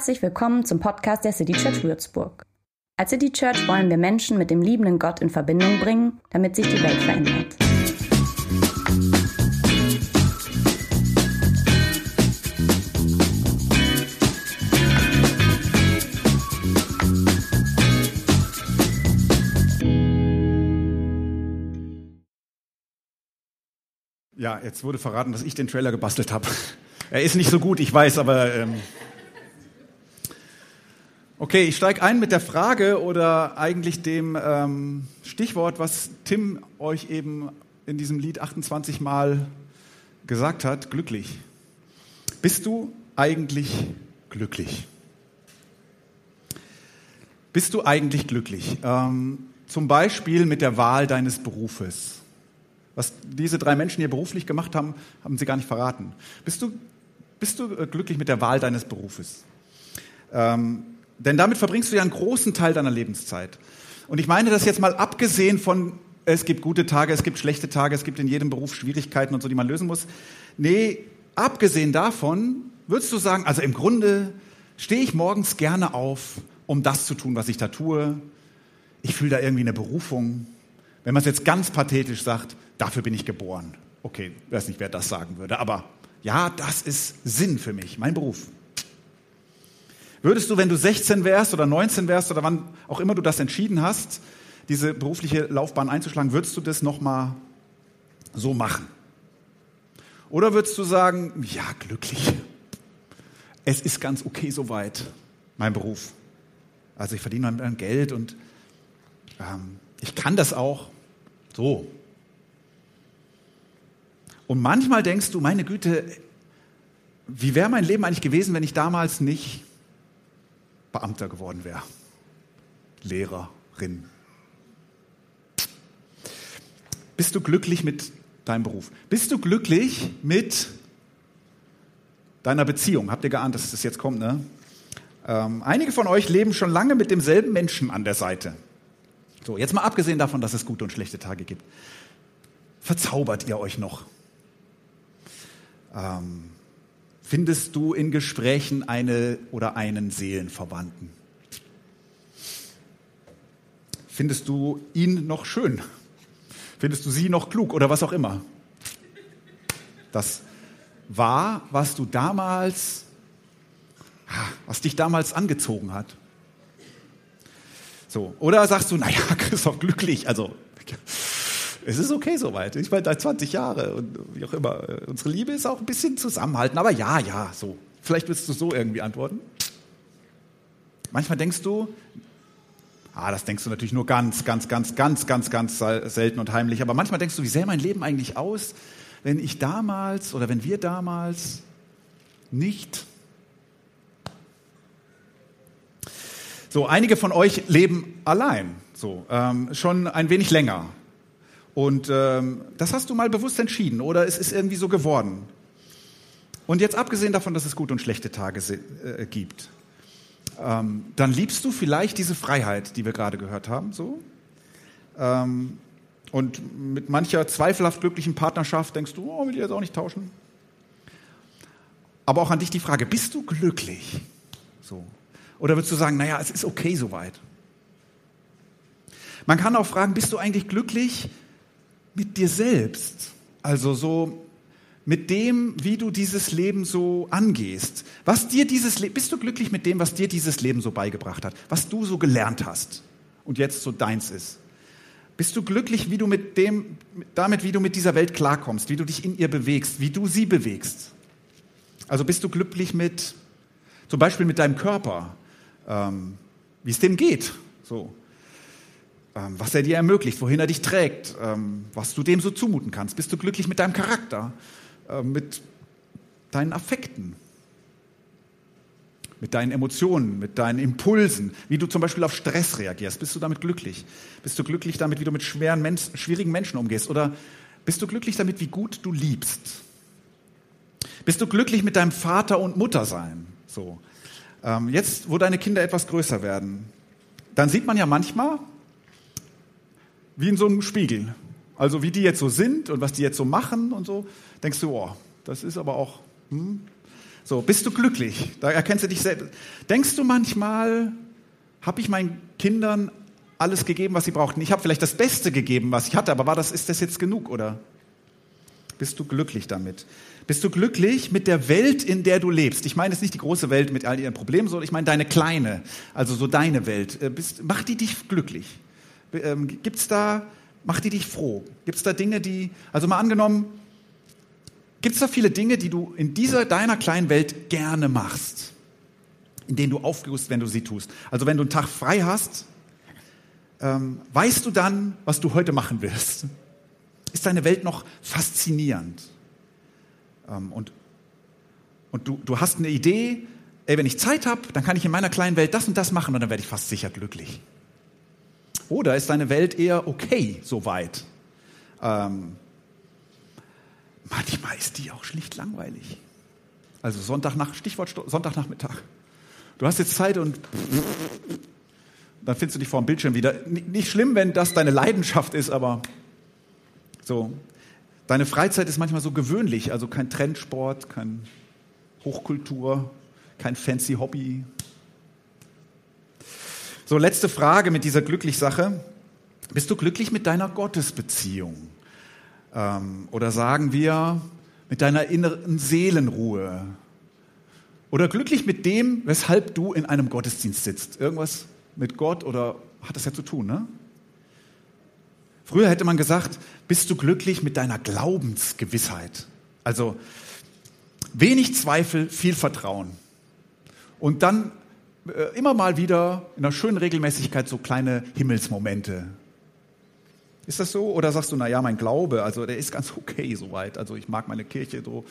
Herzlich willkommen zum Podcast der City Church Würzburg. Als City Church wollen wir Menschen mit dem liebenden Gott in Verbindung bringen, damit sich die Welt verändert. Ja, jetzt wurde verraten, dass ich den Trailer gebastelt habe. Er ist nicht so gut, ich weiß, aber ähm okay, ich steige ein mit der Frage oder eigentlich dem ähm, Stichwort, was Tim euch eben in diesem Lied 28 Mal gesagt hat: glücklich. Bist du eigentlich glücklich? Bist du eigentlich glücklich? Ähm, zum Beispiel mit der Wahl deines Berufes. Was diese drei Menschen hier beruflich gemacht haben, haben sie gar nicht verraten. Bist du, bist du äh, glücklich mit der Wahl deines Berufes? Ähm, denn damit verbringst du ja einen großen Teil deiner Lebenszeit. Und ich meine das jetzt mal abgesehen von, es gibt gute Tage, es gibt schlechte Tage, es gibt in jedem Beruf Schwierigkeiten und so, die man lösen muss. Nee, abgesehen davon würdest du sagen, also im Grunde stehe ich morgens gerne auf, um das zu tun, was ich da tue. Ich fühle da irgendwie eine Berufung. Wenn man es jetzt ganz pathetisch sagt, dafür bin ich geboren. Okay, ich weiß nicht, wer das sagen würde, aber ja, das ist Sinn für mich, mein Beruf. Würdest du, wenn du 16 wärst oder 19 wärst oder wann auch immer du das entschieden hast, diese berufliche Laufbahn einzuschlagen, würdest du das nochmal so machen? Oder würdest du sagen, ja, glücklich. Es ist ganz okay soweit, mein Beruf. Also ich verdiene mein Geld und ähm, ich kann das auch. So. Und manchmal denkst du, meine Güte, wie wäre mein Leben eigentlich gewesen, wenn ich damals nicht Beamter geworden wäre? Lehrerin. Bist du glücklich mit deinem Beruf? Bist du glücklich mit deiner Beziehung? Habt ihr geahnt, dass das jetzt kommt, ne? Ähm, einige von euch leben schon lange mit demselben Menschen an der Seite. So, jetzt mal abgesehen davon, dass es gute und schlechte Tage gibt. Verzaubert ihr euch noch? Ähm, findest du in Gesprächen eine oder einen Seelenverwandten? Findest du ihn noch schön? Findest du sie noch klug oder was auch immer? Das war, was du damals, was dich damals angezogen hat. So. Oder sagst du, naja, Christoph, glücklich, also es ist okay soweit. Ich meine, seit 20 Jahre und wie auch immer. Unsere Liebe ist auch ein bisschen zusammenhalten, aber ja, ja, so. Vielleicht willst du so irgendwie antworten. Manchmal denkst du, ah, das denkst du natürlich nur ganz, ganz, ganz, ganz, ganz, ganz selten und heimlich, aber manchmal denkst du, wie sähe mein Leben eigentlich aus, wenn ich damals oder wenn wir damals nicht So, einige von euch leben allein, so ähm, schon ein wenig länger. Und ähm, das hast du mal bewusst entschieden oder es ist irgendwie so geworden. Und jetzt abgesehen davon, dass es gute und schlechte Tage äh, gibt, ähm, dann liebst du vielleicht diese Freiheit, die wir gerade gehört haben, so. Ähm, und mit mancher zweifelhaft glücklichen Partnerschaft denkst du, oh, will ich jetzt auch nicht tauschen. Aber auch an dich die Frage, bist du glücklich? So. Oder würdest du sagen, naja, es ist okay soweit? Man kann auch fragen, bist du eigentlich glücklich mit dir selbst? Also so mit dem, wie du dieses Leben so angehst. Was dir dieses Le bist du glücklich mit dem, was dir dieses Leben so beigebracht hat, was du so gelernt hast und jetzt so deins ist? Bist du glücklich, wie du mit dem, damit, wie du mit dieser Welt klarkommst, wie du dich in ihr bewegst, wie du sie bewegst? Also bist du glücklich mit, zum Beispiel mit deinem Körper, ähm, wie es dem geht, so, was er dir ermöglicht, wohin er dich trägt, ähm, was du dem so zumuten kannst. Bist du glücklich mit deinem Charakter, äh, mit deinen Affekten, mit deinen Emotionen, mit deinen Impulsen, wie du zum Beispiel auf Stress reagierst. Bist du damit glücklich? Bist du glücklich damit, wie du mit schweren, Menschen, schwierigen Menschen umgehst? Oder bist du glücklich damit, wie gut du liebst? Bist du glücklich mit deinem Vater und Mutter sein? So. Ähm, jetzt, wo deine Kinder etwas größer werden, dann sieht man ja manchmal, wie in so einem Spiegel, also wie die jetzt so sind und was die jetzt so machen und so, denkst du, oh, das ist aber auch, hm. So, bist du glücklich? Da erkennst du dich selbst. Denkst du manchmal, habe ich meinen Kindern alles gegeben, was sie brauchten? Ich habe vielleicht das Beste gegeben, was ich hatte, aber war das, ist das jetzt genug oder bist du glücklich damit? Bist du glücklich mit der Welt, in der du lebst? Ich meine jetzt nicht die große Welt mit all ihren Problemen, sondern ich meine deine kleine, also so deine Welt. Äh, bist, macht die dich glücklich? Ähm, gibt's da, macht die dich froh? Gibt es da Dinge, die, also mal angenommen, gibt es da viele Dinge, die du in dieser deiner kleinen Welt gerne machst? In denen du aufgehst, wenn du sie tust. Also wenn du einen Tag frei hast, ähm, weißt du dann, was du heute machen wirst? Ist deine Welt noch faszinierend? Ähm, und und du, du hast eine Idee, ey, wenn ich Zeit habe, dann kann ich in meiner kleinen Welt das und das machen und dann werde ich fast sicher glücklich. Oder ist deine Welt eher okay soweit? Ähm, manchmal ist die auch schlicht langweilig. Also Sonntagnacht, Stichwort Sonntagnachmittag. Du hast jetzt Zeit und dann findest du dich vor dem Bildschirm wieder. Nicht schlimm, wenn das deine Leidenschaft ist, aber so. Deine Freizeit ist manchmal so gewöhnlich, also kein Trendsport, kein Hochkultur, kein fancy Hobby. So, letzte Frage mit dieser Glücklichsache. Bist du glücklich mit deiner Gottesbeziehung? Ähm, oder sagen wir mit deiner inneren Seelenruhe? Oder glücklich mit dem, weshalb du in einem Gottesdienst sitzt? Irgendwas mit Gott oder hat das ja zu tun, ne? Früher hätte man gesagt, bist du glücklich mit deiner Glaubensgewissheit? Also wenig Zweifel, viel Vertrauen. Und dann äh, immer mal wieder in einer schönen Regelmäßigkeit so kleine Himmelsmomente. Ist das so? Oder sagst du, na ja, mein Glaube, also der ist ganz okay soweit. Also ich mag meine Kirche so.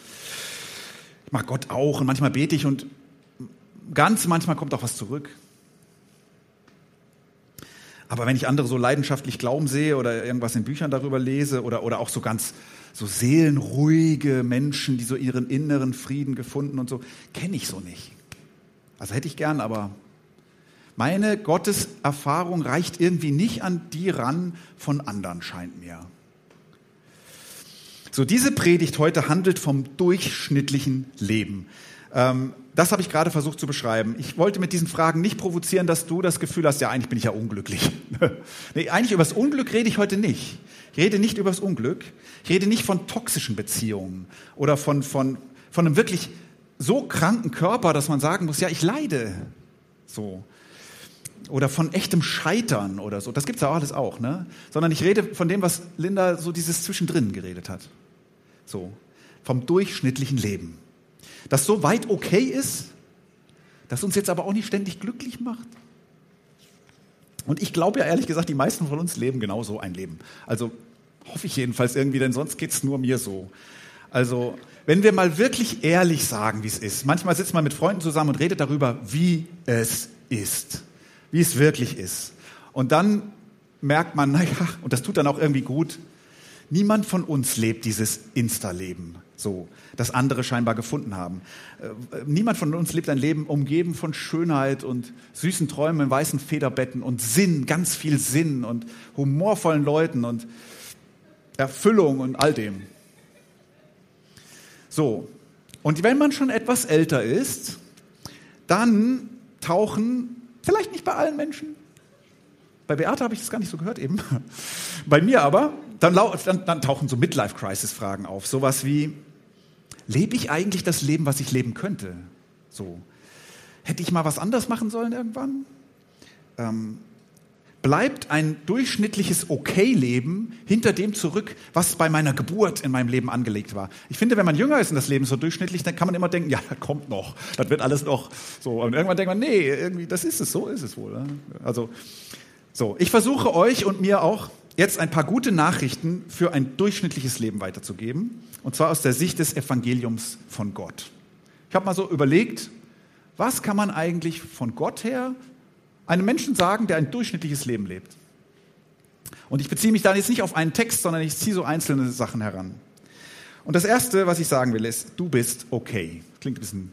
Ich mag Gott auch und manchmal bete ich und ganz manchmal kommt auch was zurück. Aber wenn ich andere so leidenschaftlich glauben sehe oder irgendwas in Büchern darüber lese oder, oder auch so ganz so seelenruhige Menschen, die so ihren inneren Frieden gefunden und so, kenne ich so nicht. Also hätte ich gern, aber meine Gotteserfahrung reicht irgendwie nicht an die ran von anderen, scheint mir. So, diese Predigt heute handelt vom durchschnittlichen Leben. Ähm, das habe ich gerade versucht zu beschreiben. Ich wollte mit diesen Fragen nicht provozieren, dass du das Gefühl hast, ja, eigentlich bin ich ja unglücklich. nee, eigentlich über das Unglück rede ich heute nicht. Ich rede nicht über das Unglück. Ich rede nicht von toxischen Beziehungen oder von, von, von einem wirklich so kranken Körper, dass man sagen muss, ja, ich leide. So. Oder von echtem Scheitern oder so. Das gibt es ja alles auch, ne? Sondern ich rede von dem, was Linda so dieses Zwischendrin geredet hat. So. Vom durchschnittlichen Leben das so weit okay ist, das uns jetzt aber auch nicht ständig glücklich macht. Und ich glaube ja ehrlich gesagt, die meisten von uns leben genau so ein Leben. Also hoffe ich jedenfalls irgendwie, denn sonst geht es nur mir so. Also wenn wir mal wirklich ehrlich sagen, wie es ist. Manchmal sitzt man mit Freunden zusammen und redet darüber, wie es ist, wie es wirklich ist. Und dann merkt man, naja, und das tut dann auch irgendwie gut, niemand von uns lebt dieses Insta-Leben so, das andere scheinbar gefunden haben. Äh, niemand von uns lebt ein Leben umgeben von Schönheit und süßen Träumen in weißen Federbetten und Sinn, ganz viel Sinn und humorvollen Leuten und Erfüllung und all dem. So, und wenn man schon etwas älter ist, dann tauchen, vielleicht nicht bei allen Menschen, bei Beate habe ich das gar nicht so gehört eben, bei mir aber, dann, dann, dann tauchen so Midlife-Crisis-Fragen auf. Sowas wie, lebe ich eigentlich das Leben, was ich leben könnte? So. Hätte ich mal was anders machen sollen irgendwann? Ähm, bleibt ein durchschnittliches Okay-Leben hinter dem zurück, was bei meiner Geburt in meinem Leben angelegt war. Ich finde, wenn man jünger ist und das Leben so durchschnittlich, dann kann man immer denken, ja, das kommt noch, das wird alles noch so. Und irgendwann denkt man, nee, irgendwie, das ist es, so ist es wohl. Also, so. Ich versuche euch und mir auch jetzt ein paar gute Nachrichten für ein durchschnittliches Leben weiterzugeben, und zwar aus der Sicht des Evangeliums von Gott. Ich habe mal so überlegt, was kann man eigentlich von Gott her einem Menschen sagen, der ein durchschnittliches Leben lebt? Und ich beziehe mich da jetzt nicht auf einen Text, sondern ich ziehe so einzelne Sachen heran. Und das Erste, was ich sagen will, ist, du bist okay. Klingt ein bisschen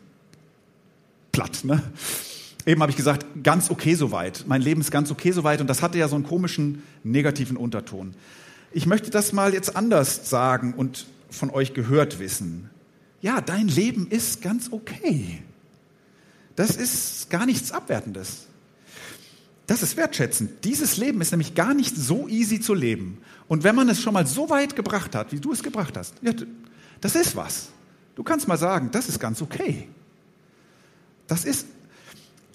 platt, ne? Eben habe ich gesagt, ganz okay soweit. Mein Leben ist ganz okay soweit und das hatte ja so einen komischen negativen Unterton. Ich möchte das mal jetzt anders sagen und von euch gehört wissen. ja, dein Leben ist ganz okay. Das ist gar nichts Abwertendes. Das ist wertschätzend. Dieses Leben ist nämlich gar nicht so easy zu leben. Und wenn man es schon mal so weit gebracht hat, wie du es gebracht hast, ja, das ist was. Du kannst mal sagen, das ist ganz okay. Das ist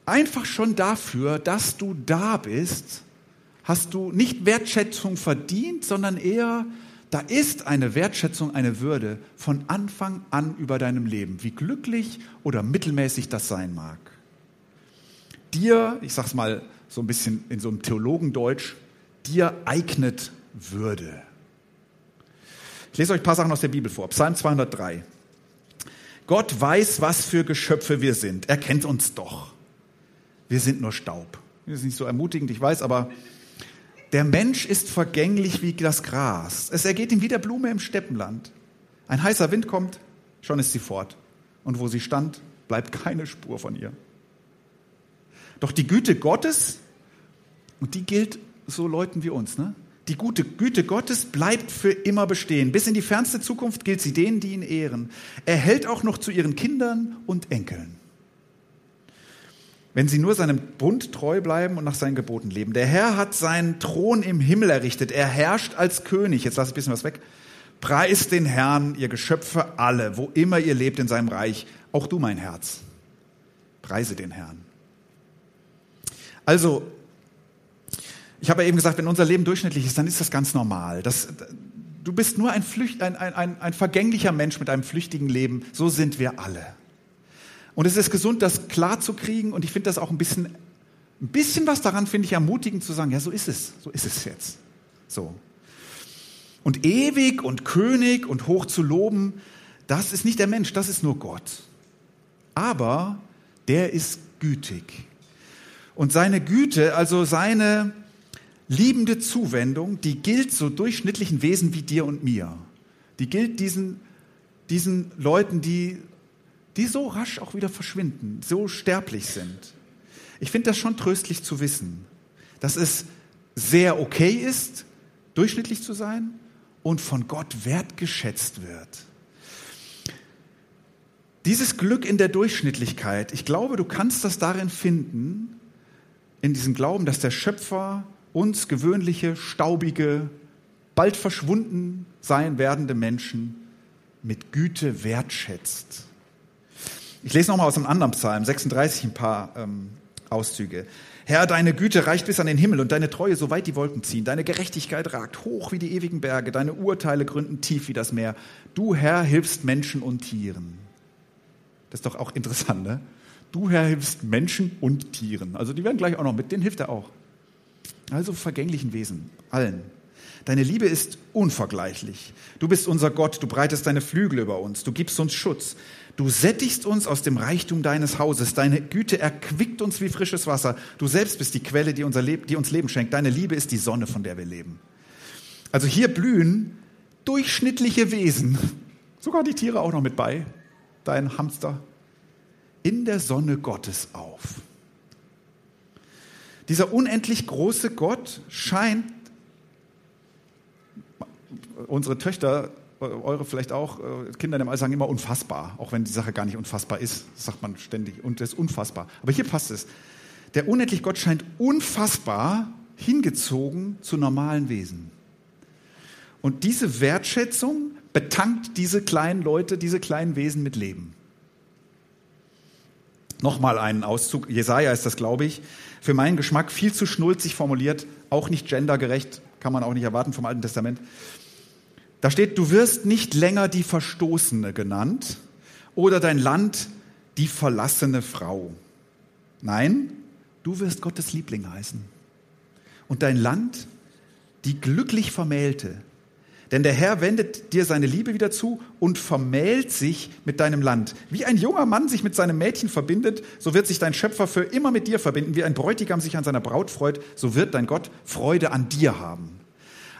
einfach schon dafür, dass du da bist, hast du nicht Wertschätzung verdient, sondern eher, da ist eine Wertschätzung, eine Würde von Anfang an über deinem Leben, wie glücklich oder mittelmäßig das sein mag. Dir, ich sag's mal so ein bisschen in so einem Theologendeutsch, dir eignet Würde. Ich lese euch ein paar Sachen aus der Bibel vor. Psalm 203. Gott weiß, was für Geschöpfe wir sind. Er kennt uns doch. Wir sind nur Staub. Das ist nicht so ermutigend, ich weiß, aber der Mensch ist vergänglich wie das Gras. Es ergeht ihm wie der Blume im Steppenland. Ein heißer Wind kommt, schon ist sie fort. Und wo sie stand, bleibt keine Spur von ihr. Doch die Güte Gottes, und die gilt so Leuten wie uns, ne? Die gute Güte Gottes bleibt für immer bestehen. Bis in die fernste Zukunft gilt sie denen, die ihn ehren. Er hält auch noch zu ihren Kindern und Enkeln. Wenn sie nur seinem Bund treu bleiben und nach seinen Geboten leben. Der Herr hat seinen Thron im Himmel errichtet. Er herrscht als König. Jetzt lasse ich ein bisschen was weg. Preist den Herrn, ihr Geschöpfe alle, wo immer ihr lebt in seinem Reich. Auch du, mein Herz. Preise den Herrn. Also, ich habe ja eben gesagt, wenn unser Leben durchschnittlich ist, dann ist das ganz normal. Das, du bist nur ein, Flücht, ein, ein, ein, vergänglicher Mensch mit einem flüchtigen Leben. So sind wir alle. Und es ist gesund, das klar zu kriegen. Und ich finde das auch ein bisschen, ein bisschen was daran finde ich ermutigend zu sagen, ja, so ist es. So ist es jetzt. So. Und ewig und König und hoch zu loben, das ist nicht der Mensch, das ist nur Gott. Aber der ist gütig. Und seine Güte, also seine liebende Zuwendung, die gilt so durchschnittlichen Wesen wie dir und mir. Die gilt diesen, diesen Leuten, die, die so rasch auch wieder verschwinden, so sterblich sind. Ich finde das schon tröstlich zu wissen, dass es sehr okay ist, durchschnittlich zu sein und von Gott wertgeschätzt wird. Dieses Glück in der Durchschnittlichkeit, ich glaube, du kannst das darin finden, in diesem Glauben, dass der Schöpfer uns gewöhnliche, staubige, bald verschwunden sein werdende Menschen mit Güte wertschätzt. Ich lese nochmal aus einem anderen Psalm, 36, ein paar ähm, Auszüge. Herr, deine Güte reicht bis an den Himmel und deine Treue so weit die Wolken ziehen. Deine Gerechtigkeit ragt hoch wie die ewigen Berge. Deine Urteile gründen tief wie das Meer. Du, Herr, hilfst Menschen und Tieren. Das ist doch auch interessant, ne? Du, Herr, hilfst Menschen und Tieren. Also die werden gleich auch noch mit, denen hilft er auch also vergänglichen Wesen, allen. Deine Liebe ist unvergleichlich. Du bist unser Gott, du breitest deine Flügel über uns, du gibst uns Schutz. Du sättigst uns aus dem Reichtum deines Hauses. Deine Güte erquickt uns wie frisches Wasser. Du selbst bist die Quelle, die, unser Leben, die uns Leben schenkt. Deine Liebe ist die Sonne, von der wir leben. Also hier blühen durchschnittliche Wesen, sogar die Tiere auch noch mit bei, dein Hamster, in der Sonne Gottes auf. Dieser unendlich große Gott scheint, unsere Töchter, eure vielleicht auch, äh, Kinder im All sagen immer unfassbar, auch wenn die Sache gar nicht unfassbar ist, sagt man ständig, und das ist unfassbar. Aber hier passt es. Der unendlich Gott scheint unfassbar hingezogen zu normalen Wesen. Und diese Wertschätzung betankt diese kleinen Leute, diese kleinen Wesen mit Leben. Nochmal einen Auszug, Jesaja ist das, glaube ich für meinen Geschmack viel zu schnulzig formuliert, auch nicht gendergerecht, kann man auch nicht erwarten vom Alten Testament. Da steht, du wirst nicht länger die Verstoßene genannt oder dein Land die verlassene Frau. Nein, du wirst Gottes Liebling heißen. Und dein Land die glücklich Vermählte, denn der Herr wendet dir seine Liebe wieder zu und vermählt sich mit deinem Land. Wie ein junger Mann sich mit seinem Mädchen verbindet, so wird sich dein Schöpfer für immer mit dir verbinden. Wie ein Bräutigam sich an seiner Braut freut, so wird dein Gott Freude an dir haben.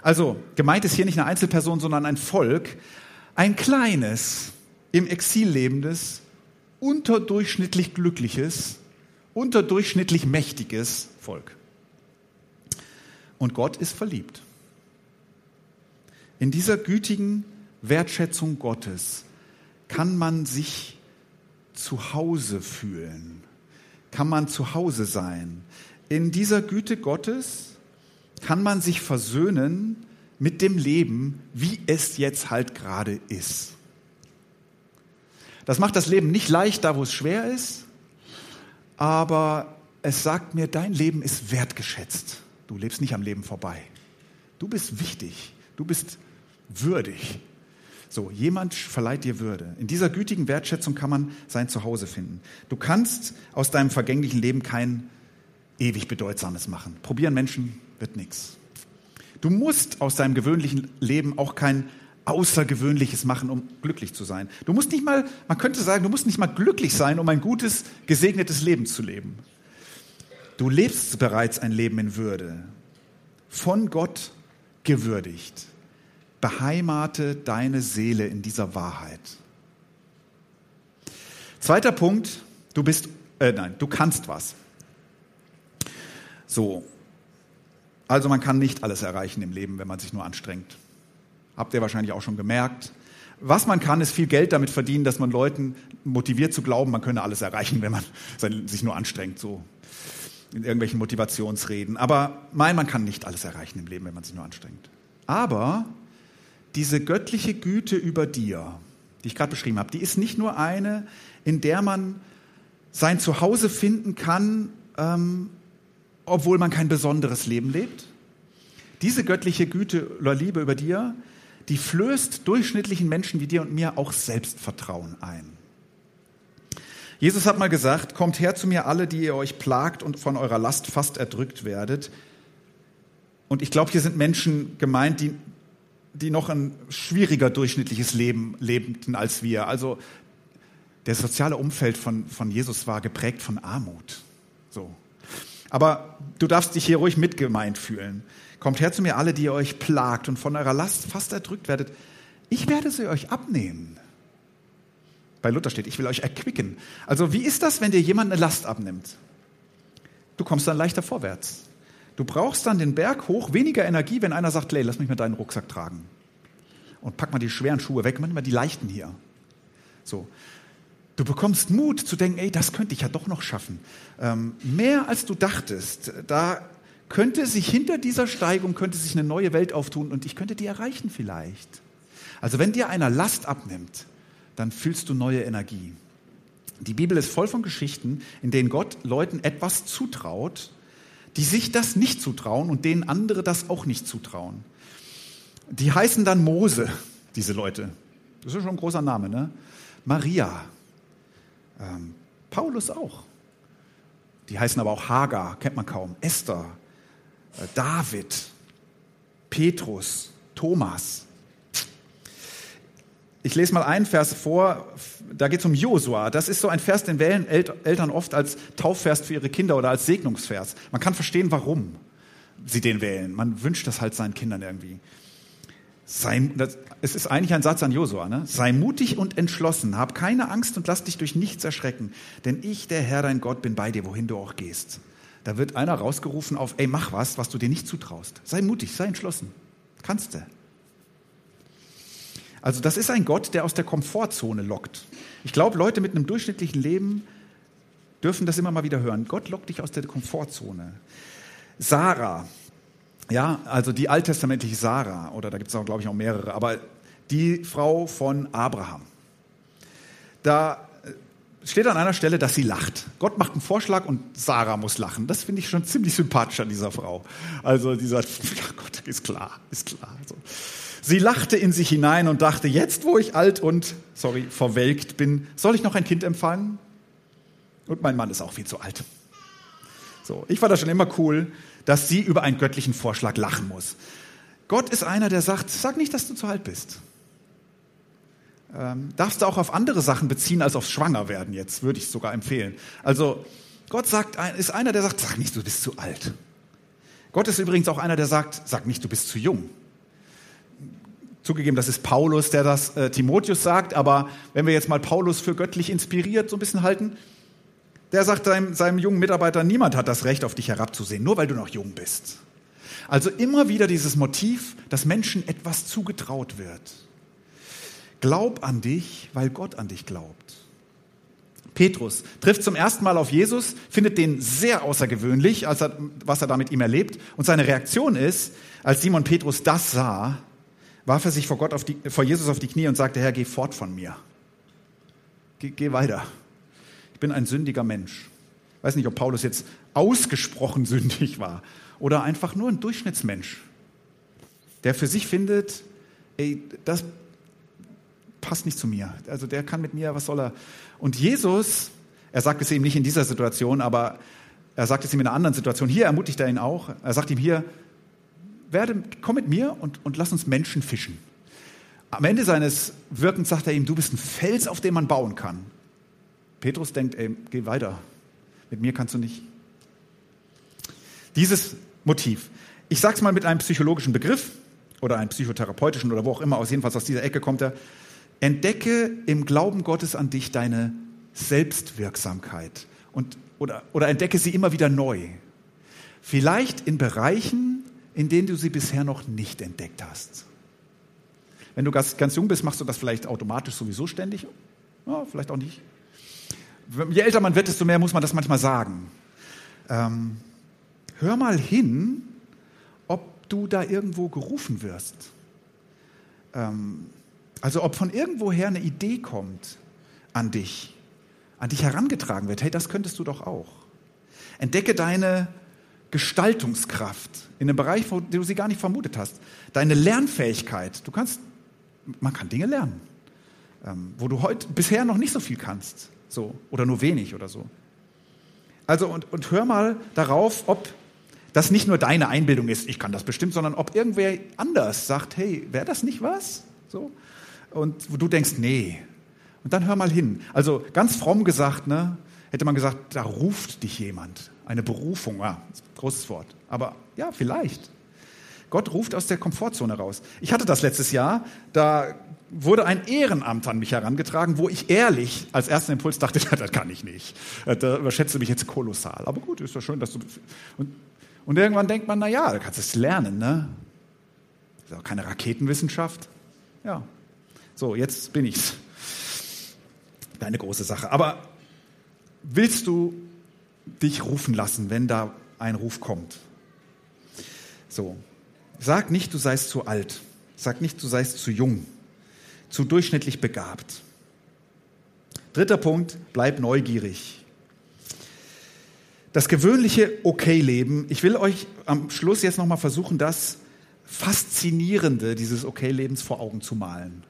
Also, gemeint ist hier nicht eine Einzelperson, sondern ein Volk, ein kleines, im Exil lebendes, unterdurchschnittlich glückliches, unterdurchschnittlich mächtiges Volk. Und Gott ist verliebt. In dieser gütigen Wertschätzung Gottes kann man sich zu Hause fühlen, kann man zu Hause sein. In dieser Güte Gottes kann man sich versöhnen mit dem Leben, wie es jetzt halt gerade ist. Das macht das Leben nicht leicht, da wo es schwer ist, aber es sagt mir, dein Leben ist wertgeschätzt. Du lebst nicht am Leben vorbei. Du bist wichtig, du bist würdig. So, jemand verleiht dir Würde. In dieser gütigen Wertschätzung kann man sein Zuhause finden. Du kannst aus deinem vergänglichen Leben kein ewig Bedeutsames machen. Probieren Menschen wird nichts. Du musst aus deinem gewöhnlichen Leben auch kein Außergewöhnliches machen, um glücklich zu sein. Du musst nicht mal, man könnte sagen, du musst nicht mal glücklich sein, um ein gutes, gesegnetes Leben zu leben. Du lebst bereits ein Leben in Würde, von Gott gewürdigt. Beheimate deine Seele in dieser Wahrheit. Zweiter Punkt, du bist, äh, nein, du kannst was. So. Also man kann nicht alles erreichen im Leben, wenn man sich nur anstrengt. Habt ihr wahrscheinlich auch schon gemerkt. Was man kann, ist viel Geld damit verdienen, dass man Leuten motiviert zu glauben, man könne alles erreichen, wenn man sich nur anstrengt, so in irgendwelchen Motivationsreden. Aber nein, man kann nicht alles erreichen im Leben, wenn man sich nur anstrengt. Aber diese göttliche Güte über dir, die ich gerade beschrieben habe, die ist nicht nur eine, in der man sein Zuhause finden kann, ähm, obwohl man kein besonderes Leben lebt. Diese göttliche Güte oder Liebe über dir, die flößt durchschnittlichen Menschen wie dir und mir auch Selbstvertrauen ein. Jesus hat mal gesagt, kommt her zu mir alle, die ihr euch plagt und von eurer Last fast erdrückt werdet. Und ich glaube, hier sind Menschen gemeint, die, die noch ein schwieriger durchschnittliches Leben lebten als wir. Also der soziale Umfeld von, von Jesus war geprägt von Armut. So. Aber du darfst dich hier ruhig mitgemeint fühlen. Kommt her zu mir alle, die ihr euch plagt und von eurer Last fast erdrückt werdet. Ich werde sie euch abnehmen. Bei Luther steht, ich will euch erquicken. Also wie ist das, wenn dir jemand eine Last abnimmt? Du kommst dann leichter vorwärts. Du brauchst dann den Berg hoch weniger Energie, wenn einer sagt, Lay, lass mich mal deinen Rucksack tragen. Und pack mal die schweren Schuhe weg, mach mal die leichten hier. So. Du bekommst Mut zu denken, ey, das könnte ich ja doch noch schaffen. Ähm, mehr als du dachtest. Da könnte sich hinter dieser Steigung könnte sich eine neue Welt auftun und ich könnte die erreichen vielleicht. Also wenn dir einer Last abnimmt, dann fühlst du neue Energie. Die Bibel ist voll von Geschichten, in denen Gott Leuten etwas zutraut, die sich das nicht zutrauen und denen andere das auch nicht zutrauen. Die heißen dann Mose, diese Leute. Das ist schon ein großer Name, ne? Maria, ähm, Paulus auch. Die heißen aber auch Hagar, kennt man kaum. Esther, äh, David, Petrus, Thomas. Ich lese mal einen Vers vor, da geht es um Josua. Das ist so ein Vers, den wählen Eltern oft als Taufvers für ihre Kinder oder als Segnungsvers. Man kann verstehen, warum sie den wählen. Man wünscht das halt seinen Kindern irgendwie. Sei, das, es ist eigentlich ein Satz an Josua. Ne? Sei mutig und entschlossen, hab keine Angst und lass dich durch nichts erschrecken, denn ich, der Herr, dein Gott, bin bei dir, wohin du auch gehst. Da wird einer rausgerufen auf, ey, mach was, was du dir nicht zutraust. Sei mutig, sei entschlossen. Kannst du. Also das ist ein Gott, der aus der Komfortzone lockt. Ich glaube, Leute mit einem durchschnittlichen Leben dürfen das immer mal wieder hören. Gott lockt dich aus der Komfortzone. Sarah, ja, also die alttestamentliche Sarah, oder da gibt es auch, glaube ich, auch mehrere, aber die Frau von Abraham. Da steht an einer Stelle, dass sie lacht. Gott macht einen Vorschlag und Sarah muss lachen. Das finde ich schon ziemlich sympathisch an dieser Frau. Also die sagt, ja Gott, ist klar, ist klar. So. Sie lachte in sich hinein und dachte, jetzt wo ich alt und, sorry, verwelkt bin, soll ich noch ein Kind empfangen? Und mein Mann ist auch viel zu alt. So, ich fand das schon immer cool, dass sie über einen göttlichen Vorschlag lachen muss. Gott ist einer, der sagt, sag nicht, dass du zu alt bist. Ähm, darfst du auch auf andere Sachen beziehen als aufs Schwangerwerden jetzt, würde ich sogar empfehlen. Also Gott sagt, ist einer, der sagt, sag nicht, du bist zu alt. Gott ist übrigens auch einer, der sagt, sag nicht, du bist zu jung. Zugegeben, das ist Paulus, der das äh, Timotheus sagt, aber wenn wir jetzt mal Paulus für göttlich inspiriert so ein bisschen halten, der sagt seinem, seinem jungen Mitarbeiter, niemand hat das Recht, auf dich herabzusehen, nur weil du noch jung bist. Also immer wieder dieses Motiv, dass Menschen etwas zugetraut wird. Glaub an dich, weil Gott an dich glaubt. Petrus trifft zum ersten Mal auf Jesus, findet den sehr außergewöhnlich, als er, was er da mit ihm erlebt. Und seine Reaktion ist, als Simon Petrus das sah, warf er sich vor, Gott auf die, vor Jesus auf die Knie und sagte, Herr, geh fort von mir. Geh, geh weiter. Ich bin ein sündiger Mensch. Ich weiß nicht, ob Paulus jetzt ausgesprochen sündig war oder einfach nur ein Durchschnittsmensch, der für sich findet, ey, das passt nicht zu mir. Also der kann mit mir, was soll er? Und Jesus, er sagt es ihm nicht in dieser Situation, aber er sagt es ihm in einer anderen Situation. Hier ermutigt er ihn auch. Er sagt ihm hier, werde, komm mit mir und, und lass uns Menschen fischen. Am Ende seines Wirkens sagt er ihm, du bist ein Fels, auf dem man bauen kann. Petrus denkt, ey, geh weiter. Mit mir kannst du nicht. Dieses Motiv. Ich sage es mal mit einem psychologischen Begriff oder einem psychotherapeutischen oder wo auch immer, aus jedenfalls aus dieser Ecke kommt er. Entdecke im Glauben Gottes an dich deine Selbstwirksamkeit und, oder, oder entdecke sie immer wieder neu. Vielleicht in Bereichen, in denen du sie bisher noch nicht entdeckt hast. Wenn du ganz, jung bist, machst du das vielleicht automatisch sowieso ständig. Ja, vielleicht auch nicht. Je älter man wird, desto mehr muss man das manchmal sagen. Ähm, hör mal hin, ob du da irgendwo gerufen wirst. Ähm, also ob von irgendwoher eine Idee kommt an dich, an dich herangetragen wird. Hey, das könntest du doch auch. Entdecke deine Gestaltungskraft in einem Bereich, wo du sie gar nicht vermutet hast. Deine Lernfähigkeit. Du kannst, man kann Dinge lernen, ähm, wo du heute bisher noch nicht so viel kannst, so oder nur wenig oder so. Also und, und hör mal darauf, ob das nicht nur deine Einbildung ist, ich kann das bestimmt, sondern ob irgendwer anders sagt, hey, wäre das nicht was? So und wo du denkst, nee. Und dann hör mal hin. Also ganz fromm gesagt, ne, hätte man gesagt, da ruft dich jemand. Eine Berufung, ja, großes Wort. Aber ja, vielleicht. Gott ruft aus der Komfortzone raus. Ich hatte das letztes Jahr, da wurde ein Ehrenamt an mich herangetragen, wo ich ehrlich als ersten Impuls dachte, das kann ich nicht. Äh, da überschätze mich jetzt kolossal. Aber gut, ist doch schön, dass du. Und, und irgendwann denkt man, na ja, du kannst es lernen, ne? Ist auch keine Raketenwissenschaft. Ja, so, jetzt bin ich's. Deine große Sache. Aber willst du dich rufen lassen, wenn da ein Ruf kommt? So. Sag nicht, du seist zu alt. Sag nicht, du seist zu jung, zu durchschnittlich begabt. Dritter Punkt, bleib neugierig. Das gewöhnliche Okay-Leben. Ich will euch am Schluss jetzt nochmal versuchen, das Faszinierende dieses Okay-Lebens vor Augen zu malen.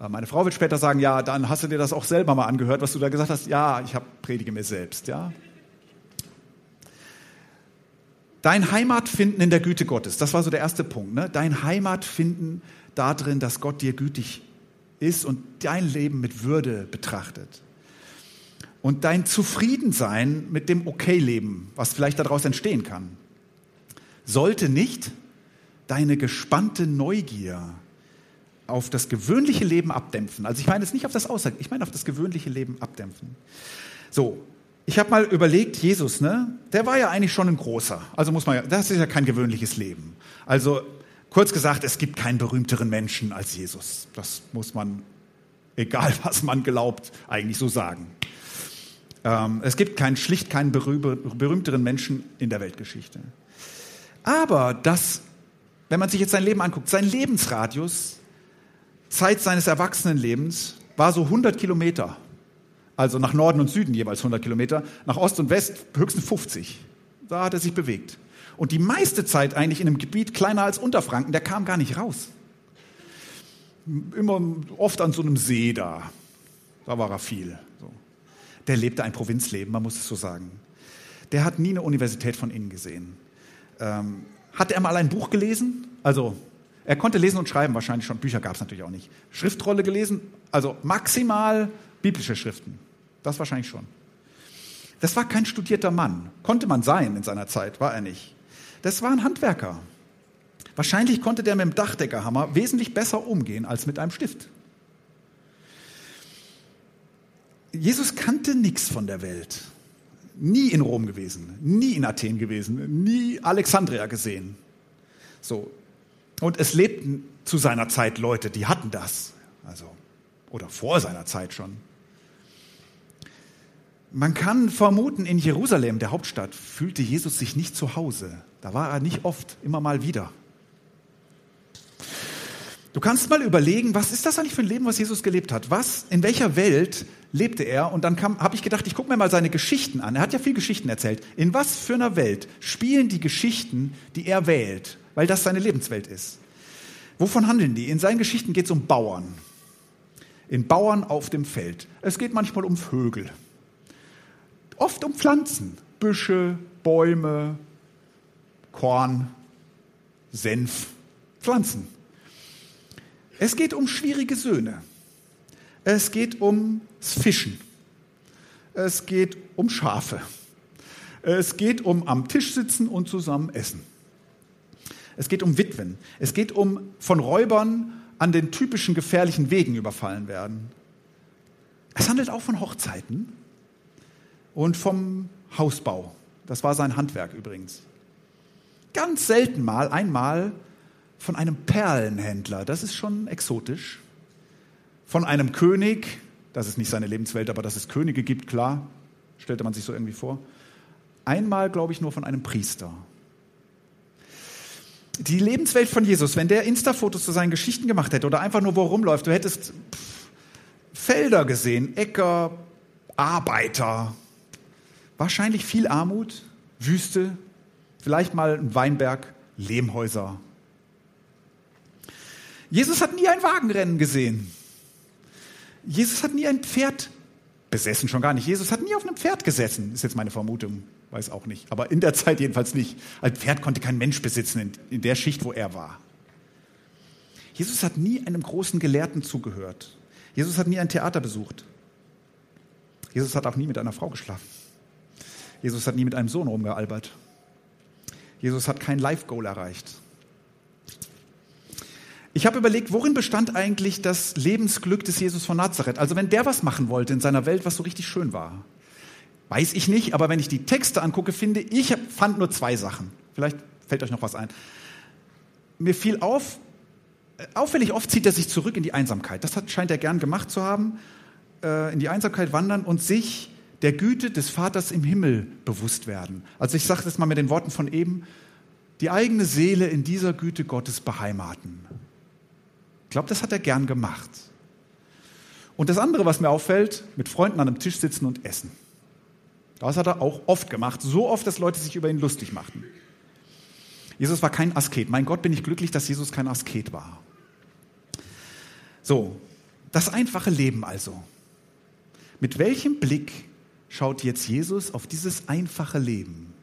Äh, meine Frau wird später sagen, ja, dann hast du dir das auch selber mal angehört, was du da gesagt hast. Ja, ich hab, predige mir selbst, ja. Dein Heimatfinden in der Güte Gottes, das war so der erste Punkt. Ne? Dein Heimatfinden darin, dass Gott dir gütig ist und dein Leben mit Würde betrachtet. Und dein Zufriedensein mit dem Okay-Leben, was vielleicht daraus entstehen kann, sollte nicht deine gespannte Neugier auf das gewöhnliche Leben abdämpfen. Also ich meine jetzt nicht auf das Aussage, ich meine auf das gewöhnliche Leben abdämpfen. So, ich habe mal überlegt, Jesus, ne, der war ja eigentlich schon ein großer. Also muss man das ist ja kein gewöhnliches Leben. Also kurz gesagt, es gibt keinen berühmteren Menschen als Jesus. Das muss man, egal was man glaubt, eigentlich so sagen. Ähm, es gibt keinen, schlicht keinen berühmteren Menschen in der Weltgeschichte. Aber das, wenn man sich jetzt sein Leben anguckt, sein Lebensradius Zeit seines Erwachsenenlebens war so 100 Kilometer. Also nach Norden und Süden jeweils 100 Kilometer, nach Ost und West höchstens 50. Da hat er sich bewegt. Und die meiste Zeit eigentlich in einem Gebiet kleiner als Unterfranken, der kam gar nicht raus. Immer oft an so einem See da. Da war er viel. So. Der lebte ein Provinzleben, man muss es so sagen. Der hat nie eine Universität von innen gesehen. Ähm, hat er mal ein Buch gelesen? Also er konnte lesen und schreiben, wahrscheinlich schon. Bücher gab es natürlich auch nicht. Schriftrolle gelesen, also maximal biblische Schriften. Das wahrscheinlich schon. Das war kein studierter Mann. Konnte man sein in seiner Zeit, war er nicht. Das war ein Handwerker. Wahrscheinlich konnte der mit dem Dachdeckerhammer wesentlich besser umgehen als mit einem Stift. Jesus kannte nichts von der Welt. Nie in Rom gewesen, nie in Athen gewesen, nie Alexandria gesehen. So, und es lebten zu seiner Zeit Leute, die hatten das. Also oder vor seiner Zeit schon. Man kann vermuten, in Jerusalem, der Hauptstadt, fühlte Jesus sich nicht zu Hause. Da war er nicht oft, immer mal wieder. Du kannst mal überlegen, was ist das eigentlich für ein Leben, was Jesus gelebt hat? Was, in welcher Welt lebte er? Und dann habe ich gedacht, ich gucke mir mal seine Geschichten an. Er hat ja viel Geschichten erzählt. In was für einer Welt spielen die Geschichten, die er wählt? Weil das seine Lebenswelt ist. Wovon handeln die? In seinen Geschichten geht es um Bauern. In Bauern auf dem Feld. Es geht manchmal um Vögel. Oft um Pflanzen. Büsche, Bäume, Korn, Senf, Pflanzen. Es geht um schwierige Söhne. Es geht ums Fischen. Es geht um Schafe. Es geht um am Tisch sitzen und zusammen essen. Es geht um Witwen. Es geht um von Räubern an den typischen gefährlichen Wegen überfallen werden. Es handelt auch von Hochzeiten und vom Hausbau. Das war sein Handwerk übrigens. Ganz selten mal, einmal von einem Perlenhändler, das ist schon exotisch, von einem König, das ist nicht seine Lebenswelt, aber dass es Könige gibt, klar, stellte man sich so irgendwie vor. Einmal, glaube ich, nur von einem Priester. Die Lebenswelt von Jesus, wenn der Insta-Fotos zu seinen Geschichten gemacht hätte oder einfach nur wo rumläuft, du hättest pff, Felder gesehen, Äcker, Arbeiter, wahrscheinlich viel Armut, Wüste, vielleicht mal ein Weinberg, Lehmhäuser, Jesus hat nie ein Wagenrennen gesehen. Jesus hat nie ein Pferd besessen, schon gar nicht. Jesus hat nie auf einem Pferd gesessen, ist jetzt meine Vermutung, weiß auch nicht. Aber in der Zeit jedenfalls nicht. Ein Pferd konnte kein Mensch besitzen in, der Schicht, wo er war. Jesus hat nie einem großen Gelehrten zugehört. Jesus hat nie ein Theater besucht. Jesus hat auch nie mit einer Frau geschlafen. Jesus hat nie mit einem Sohn rumgealbert. Jesus hat kein Life-Goal erreicht. Ich habe überlegt, worin bestand eigentlich das Lebensglück des Jesus von Nazareth? Also wenn der was machen wollte in seiner Welt, was so richtig schön war. Weiß ich nicht, aber wenn ich die Texte angucke, finde ich, fand nur zwei Sachen. Vielleicht fällt euch noch was ein. Mir fiel auf, äh, auffällig oft zieht er sich zurück in die Einsamkeit. Das hat, scheint er gern gemacht zu haben. Äh, in die Einsamkeit wandern und sich der Güte des Vaters im Himmel bewusst werden. Also ich sage das mal mit den Worten von eben, die eigene Seele in dieser Güte Gottes beheimaten. Ich glaube, das hat er gern gemacht. Und das andere, was mir auffällt, mit Freunden an einem Tisch sitzen und essen. Das hat er auch oft gemacht, so oft, dass Leute sich über ihn lustig machten. Jesus war kein Asket. Mein Gott, bin ich glücklich, dass Jesus kein Asket war. So, das einfache Leben also. Mit welchem Blick schaut jetzt Jesus auf dieses einfache Leben?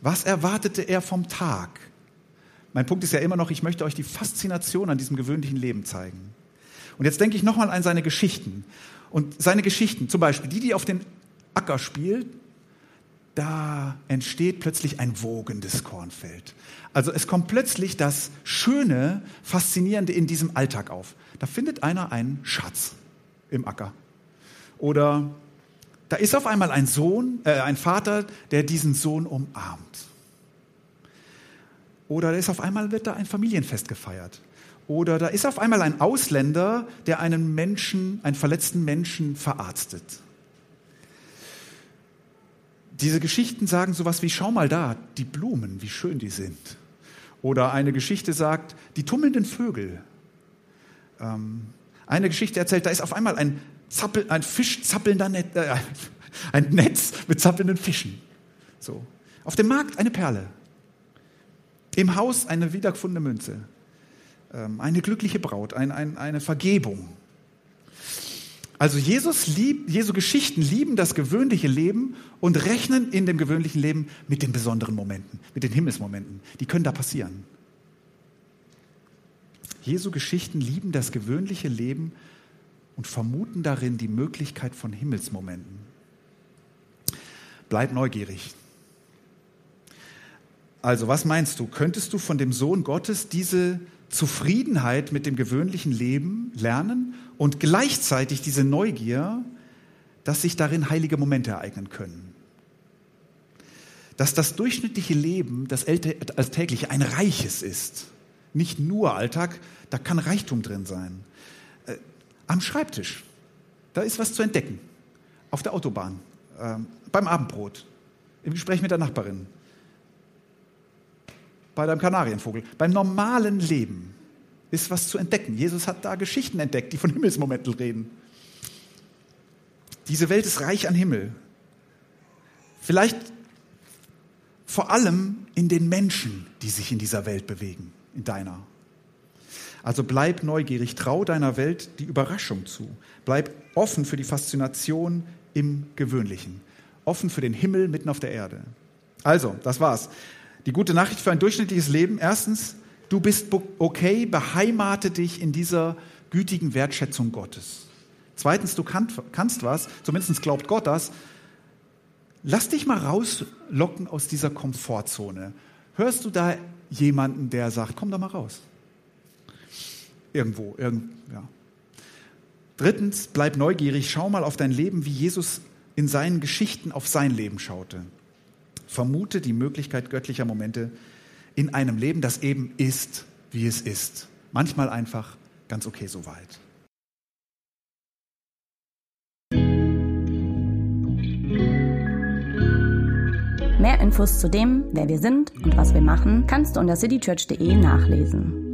Was erwartete er vom Tag? Mein Punkt ist ja immer noch, ich möchte euch die Faszination an diesem gewöhnlichen Leben zeigen. Und jetzt denke ich nochmal an seine Geschichten. Und seine Geschichten, zum Beispiel die, die auf den Acker spielt, da entsteht plötzlich ein wogendes Kornfeld. Also es kommt plötzlich das Schöne, Faszinierende in diesem Alltag auf. Da findet einer einen Schatz im Acker. Oder da ist auf einmal ein Sohn, äh, ein Vater, der diesen Sohn umarmt. Oder da ist auf einmal wird da ein Familienfest gefeiert. Oder da ist auf einmal ein Ausländer, der einen Menschen, einen verletzten Menschen verarztet. Diese Geschichten sagen sowas wie, schau mal da, die Blumen, wie schön die sind. Oder eine Geschichte sagt, die tummelnden Vögel. Ähm, eine Geschichte erzählt, da ist auf einmal ein, Zappel, ein Fisch zappelnder Net, äh, ein Netz mit zappelnden Fischen. So. Auf dem Markt eine Perle. Im Haus eine wiedergefundene Münze, ähm, eine glückliche Braut, ein, ein, eine Vergebung. Also Jesus liebt, Jesu Geschichten lieben das gewöhnliche Leben und rechnen in dem gewöhnlichen Leben mit den besonderen Momenten, mit den Himmelsmomenten. Die können da passieren. Jesu Geschichten lieben das gewöhnliche Leben und vermuten darin die Möglichkeit von Himmelsmomenten. Bleib neugierig. Also, was meinst du? Könntest du von dem Sohn Gottes diese Zufriedenheit mit dem gewöhnlichen Leben lernen und gleichzeitig diese Neugier, dass sich darin heilige Momente ereignen können? Dass das durchschnittliche Leben, das alltägliche, ein reiches ist. Nicht nur Alltag, da kann Reichtum drin sein. Am Schreibtisch. Da ist was zu entdecken. Auf der Autobahn, äh, beim Abendbrot, im Gespräch mit der Nachbarin, bei deinem Kanarienvogel. Beim normalen Leben ist was zu entdecken. Jesus hat da Geschichten entdeckt, die von Himmelsmomenten reden. Diese Welt ist reich an Himmel. Vielleicht vor allem in den Menschen, die sich in dieser Welt bewegen, in deiner. Also bleib neugierig, trau deiner Welt die Überraschung zu. Bleib offen für die Faszination im Gewöhnlichen, offen für den Himmel mitten auf der Erde. Also, das war's. Die gute Nachricht für ein durchschnittliches Leben. Erstens, du bist okay, beheimate dich in dieser gütigen Wertschätzung Gottes. Zweitens, du kannst was, zumindest glaubt Gott das. Lass dich mal rauslocken aus dieser Komfortzone. Hörst du da jemanden, der sagt, komm doch mal raus? Irgendwo, irgend, ja. Drittens, bleib neugierig, schau mal auf dein Leben, wie Jesus in seinen Geschichten auf sein Leben schaute. Vermute die Möglichkeit göttlicher Momente in einem Leben, das eben ist, wie es ist. Manchmal einfach ganz okay soweit. Mehr Infos zu dem, wer wir sind und was wir machen, kannst du unter citychurch.de nachlesen.